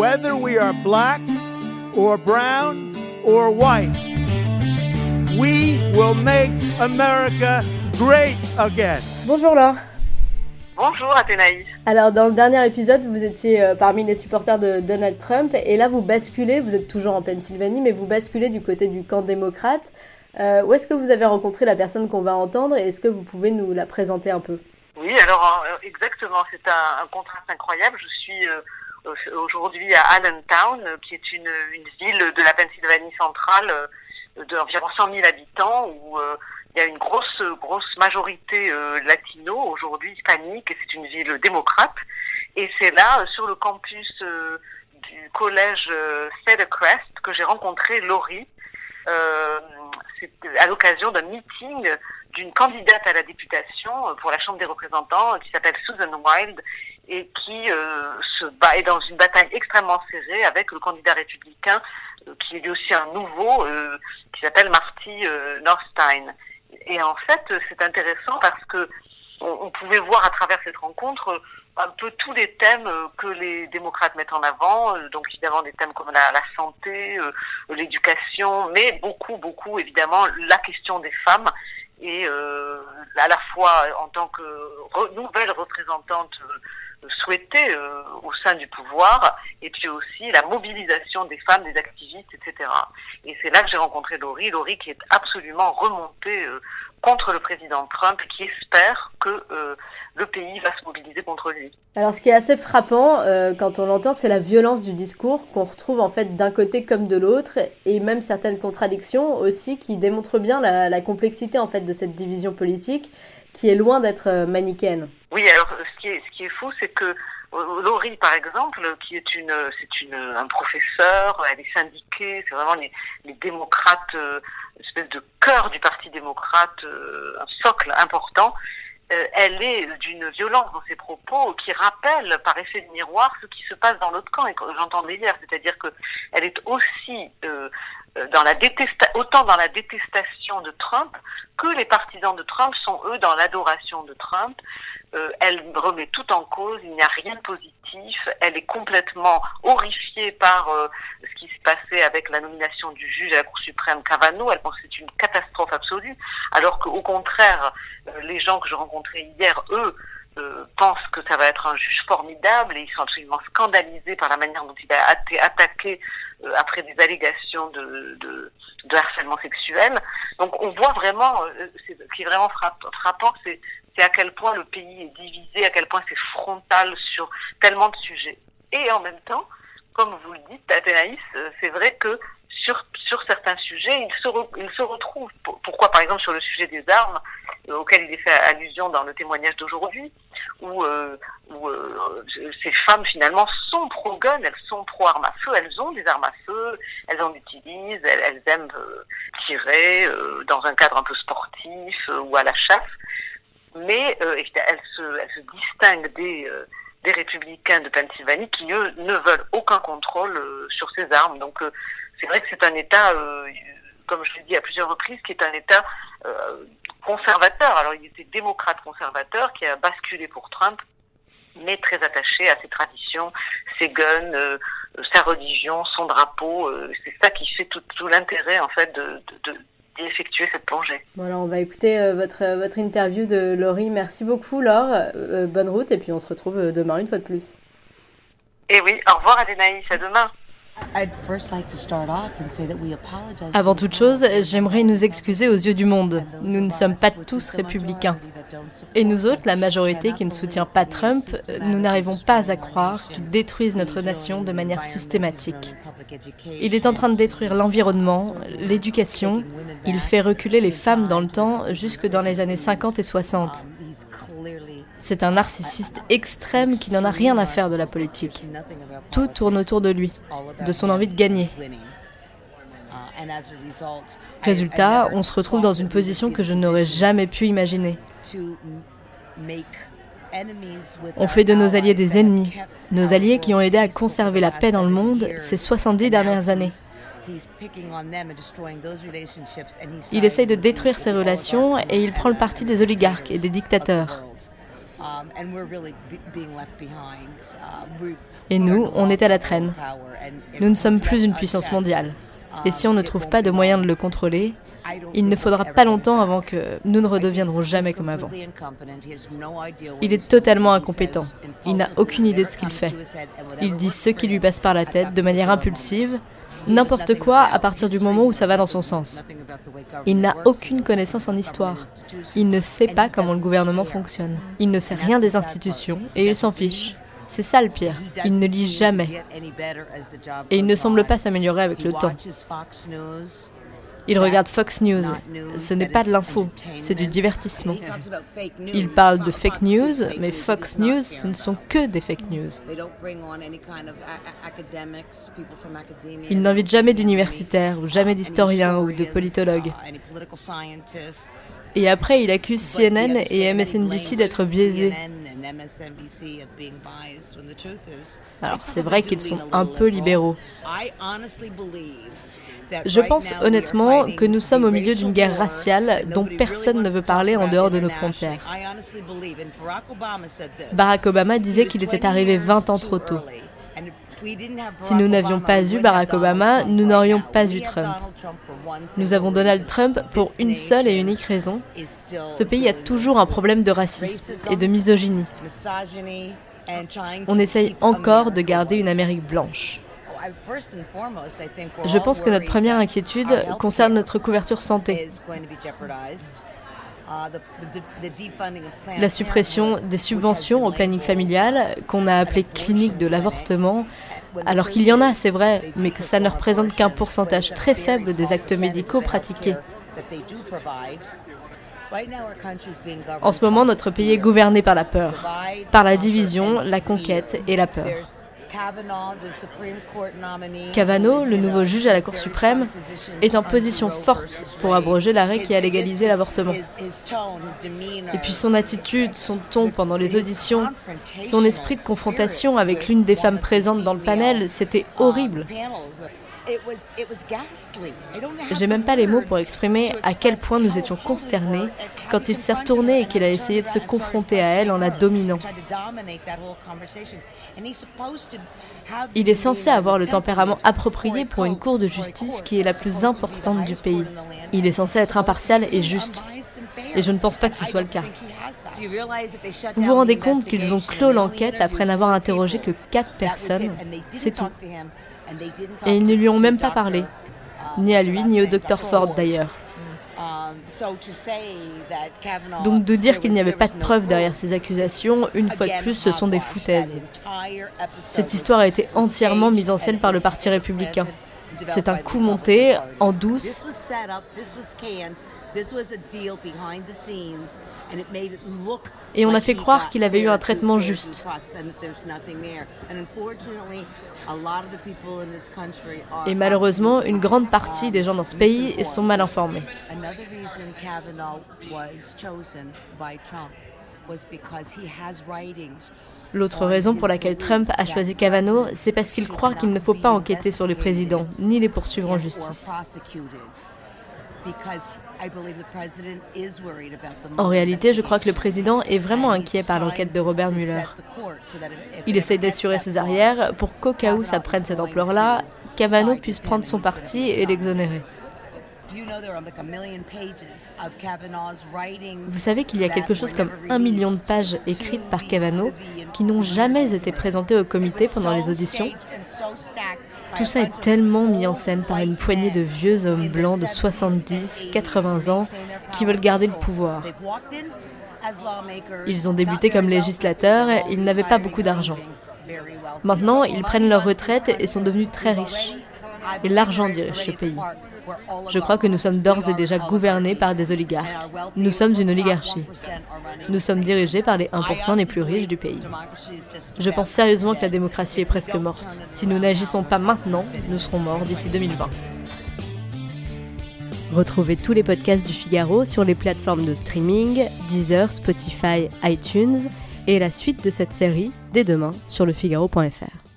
whether we are black or brown or white. We will make America great again. Bonjour Laure. Bonjour Athénaïs. Alors dans le dernier épisode, vous étiez euh, parmi les supporters de Donald Trump et là vous basculez, vous êtes toujours en Pennsylvanie, mais vous basculez du côté du camp démocrate. Euh, où est-ce que vous avez rencontré la personne qu'on va entendre et est-ce que vous pouvez nous la présenter un peu? Oui, alors euh, exactement, c'est un, un, contraste incroyable. Je suis euh, aujourd'hui à Allentown, qui est une, ville de la Pennsylvanie centrale d'environ 100 000 habitants où il y a une grosse grosse majorité euh, latino aujourd'hui hispanique et c'est une ville démocrate. Et c'est là sur le campus euh, du collège euh, Crest que j'ai rencontré Laurie euh, à l'occasion d'un meeting d'une candidate à la députation pour la Chambre des représentants qui s'appelle Susan Wild et qui se bat est dans une bataille extrêmement serrée avec le candidat républicain qui est lui aussi un nouveau qui s'appelle Marty Norstein. Et en fait, c'est intéressant parce que on, pouvait voir à travers cette rencontre un peu tous les thèmes que les démocrates mettent en avant, donc évidemment des thèmes comme la, la santé, euh, l'éducation, mais beaucoup, beaucoup évidemment la question des femmes et euh, à la fois en tant que re, nouvelle représentante euh, souhaitée euh, au sein du pouvoir, et puis aussi la mobilisation des femmes, des activistes, etc. Et c'est là que j'ai rencontré Laurie, Laurie qui est absolument remontée euh, contre le président Trump et qui espère que euh, le pays va se mobiliser contre lui. Alors ce qui est assez frappant euh, quand on l'entend, c'est la violence du discours qu'on retrouve en fait d'un côté comme de l'autre et même certaines contradictions aussi qui démontrent bien la, la, complexité en fait de cette division politique qui est loin d'être euh, manichéenne. Oui, alors ce qui est, ce qui est fou, c'est que Laurie, par exemple, qui est une, c'est une, un professeur, elle est syndiquée, c'est vraiment les, les démocrates, euh, espèce de cœur du Parti démocrate, euh, un socle important. Euh, elle est d'une violence dans ses propos qui rappelle par effet de miroir ce qui se passe dans l'autre camp et que j'entendais hier, c'est-à-dire que elle est aussi euh, dans la détesta autant dans la détestation de Trump que les partisans de Trump sont eux dans l'adoration de Trump. Euh, elle remet tout en cause, il n'y a rien de positif, elle est complètement horrifiée par euh, ce qui se passait avec la nomination du juge à la Cour suprême Cavano, elle pense que c'est une catastrophe absolue, alors qu'au contraire, euh, les gens que je rencontrais hier, eux, euh, pensent que ça va être un juge formidable et ils sont absolument scandalisés par la manière dont il a été attaqué euh, après des allégations de, de, de, harcèlement sexuel. Donc on voit vraiment, euh, ce qui est vraiment frappant, c'est à quel point le pays est divisé, à quel point c'est frontal sur tellement de sujets. Et en même temps, comme vous le dites, Athénaïs, euh, c'est vrai que sur, sur certains sujets, il se, re, il se retrouve. Pourquoi, par exemple, sur le sujet des armes, auquel il est fait allusion dans le témoignage d'aujourd'hui, où, euh, euh, ces femmes, finalement, sont pro-gun, elles sont pro-armes à feu, elles ont des armes à feu, elles en utilisent, elles, aiment euh, tirer dans un cadre un peu sportif ou à la chasse, mais elles, se, distinguent des républicains de Pennsylvanie qui, eux, ne veulent aucun contrôle sur ces armes. Donc, c'est vrai que c'est un État, comme je l'ai dit à plusieurs reprises, qui est un État conservateur. Alors, il était démocrate conservateur qui a basculé pour Trump, mais très attaché à ses traditions, ses guns, sa religion, son drapeau. c'est ça qui fait tout, tout l'intérêt, en fait, de, de, de effectuer cette plongée. Voilà, on va écouter euh, votre, votre interview de Laurie. Merci beaucoup Laure, euh, bonne route et puis on se retrouve demain une fois de plus. Et oui, au revoir Adénaïs, à demain. Avant toute chose, j'aimerais nous excuser aux yeux du monde. Nous ne sommes pas tous républicains. Et nous autres, la majorité qui ne soutient pas Trump, nous n'arrivons pas à croire qu'il détruise notre nation de manière systématique. Il est en train de détruire l'environnement, l'éducation, il fait reculer les femmes dans le temps jusque dans les années 50 et 60. C'est un narcissiste extrême qui n'en a rien à faire de la politique. Tout tourne autour de lui, de son envie de gagner. Résultat, on se retrouve dans une position que je n'aurais jamais pu imaginer. On fait de nos alliés des ennemis, nos alliés qui ont aidé à conserver la paix dans le monde ces 70 dernières années. Il essaye de détruire ces relations et il prend le parti des oligarques et des dictateurs. Et nous, on est à la traîne. Nous ne sommes plus une puissance mondiale. Et si on ne trouve pas de moyens de le contrôler, il ne faudra pas longtemps avant que nous ne redeviendrons jamais comme avant. Il est totalement incompétent. Il n'a aucune idée de ce qu'il fait. Il dit ce qui lui passe par la tête de manière impulsive, n'importe quoi à partir du moment où ça va dans son sens. Il n'a aucune connaissance en histoire. Il ne sait pas comment le gouvernement fonctionne. Il ne sait rien des institutions et il s'en fiche. C'est ça le pire. Il ne lit jamais. Et il ne semble pas s'améliorer avec le temps. Il regarde Fox News. Ce n'est pas de l'info, c'est du divertissement. Il parle de fake news, mais Fox News, ce ne sont que des fake news. Il n'invite jamais d'universitaires, ou jamais d'historiens, ou de politologues. Et après, il accuse CNN et MSNBC d'être biaisés. Alors, c'est vrai qu'ils sont un peu libéraux. Je pense honnêtement que nous sommes au milieu d'une guerre raciale dont personne ne veut parler en dehors de nos frontières. Barack Obama disait qu'il était arrivé 20 ans trop tôt. Si nous n'avions pas eu Barack Obama, nous n'aurions pas eu Trump. Nous avons Donald Trump pour une seule et unique raison. Ce pays a toujours un problème de racisme et de misogynie. On essaye encore de garder une Amérique blanche. Je pense que notre première inquiétude concerne notre couverture santé. La suppression des subventions au planning familial, qu'on a appelé clinique de l'avortement, alors qu'il y en a, c'est vrai, mais que ça ne représente qu'un pourcentage très faible des actes médicaux pratiqués. En ce moment, notre pays est gouverné par la peur, par la division, la conquête et la peur. Kavanaugh, le nouveau juge à la Cour suprême, est en position forte pour abroger l'arrêt qui a légalisé l'avortement. Et puis son attitude, son ton pendant les auditions, son esprit de confrontation avec l'une des femmes présentes dans le panel, c'était horrible. J'ai même pas les mots pour exprimer à quel point nous étions consternés quand il s'est retourné et qu'il a essayé de se confronter à elle en la dominant. Il est censé avoir le tempérament approprié pour une cour de justice qui est la plus importante du pays. Il est censé être impartial et juste. Et je ne pense pas que ce soit le cas. Vous vous rendez compte qu'ils ont clos l'enquête après n'avoir interrogé que quatre personnes? C'est tout. Et ils ne lui ont même pas parlé, ni à lui, ni au docteur Ford d'ailleurs. Donc de dire qu'il n'y avait pas de preuves derrière ces accusations, une fois de plus, ce sont des foutaises. Cette histoire a été entièrement mise en scène par le Parti républicain. C'est un coup monté, en douce. Et on a fait croire qu'il avait eu un traitement juste. Et malheureusement, une grande partie des gens dans ce pays sont mal informés. L'autre raison pour laquelle Trump a choisi Kavanaugh, c'est parce qu'il croit qu'il ne faut pas enquêter sur le président, ni les poursuivre en justice. En réalité, je crois que le président est vraiment inquiet par l'enquête de Robert Mueller. Il essaie d'assurer ses arrières pour qu'au cas où ça prenne cette ampleur-là, Kavanaugh puisse prendre son parti et l'exonérer. Vous savez qu'il y a quelque chose comme un million de pages écrites par Kavanaugh qui n'ont jamais été présentées au comité pendant les auditions tout ça est tellement mis en scène par une poignée de vieux hommes blancs de 70, 80 ans qui veulent garder le pouvoir. Ils ont débuté comme législateurs, ils n'avaient pas beaucoup d'argent. Maintenant, ils prennent leur retraite et sont devenus très riches. Et l'argent dirige ce pays. Je crois que nous sommes d'ores et déjà gouvernés par des oligarques. Nous sommes une oligarchie. Nous sommes dirigés par les 1% les plus riches du pays. Je pense sérieusement que la démocratie est presque morte. Si nous n'agissons pas maintenant, nous serons morts d'ici 2020. Retrouvez tous les podcasts du Figaro sur les plateformes de streaming, Deezer, Spotify, iTunes et la suite de cette série dès demain sur lefigaro.fr.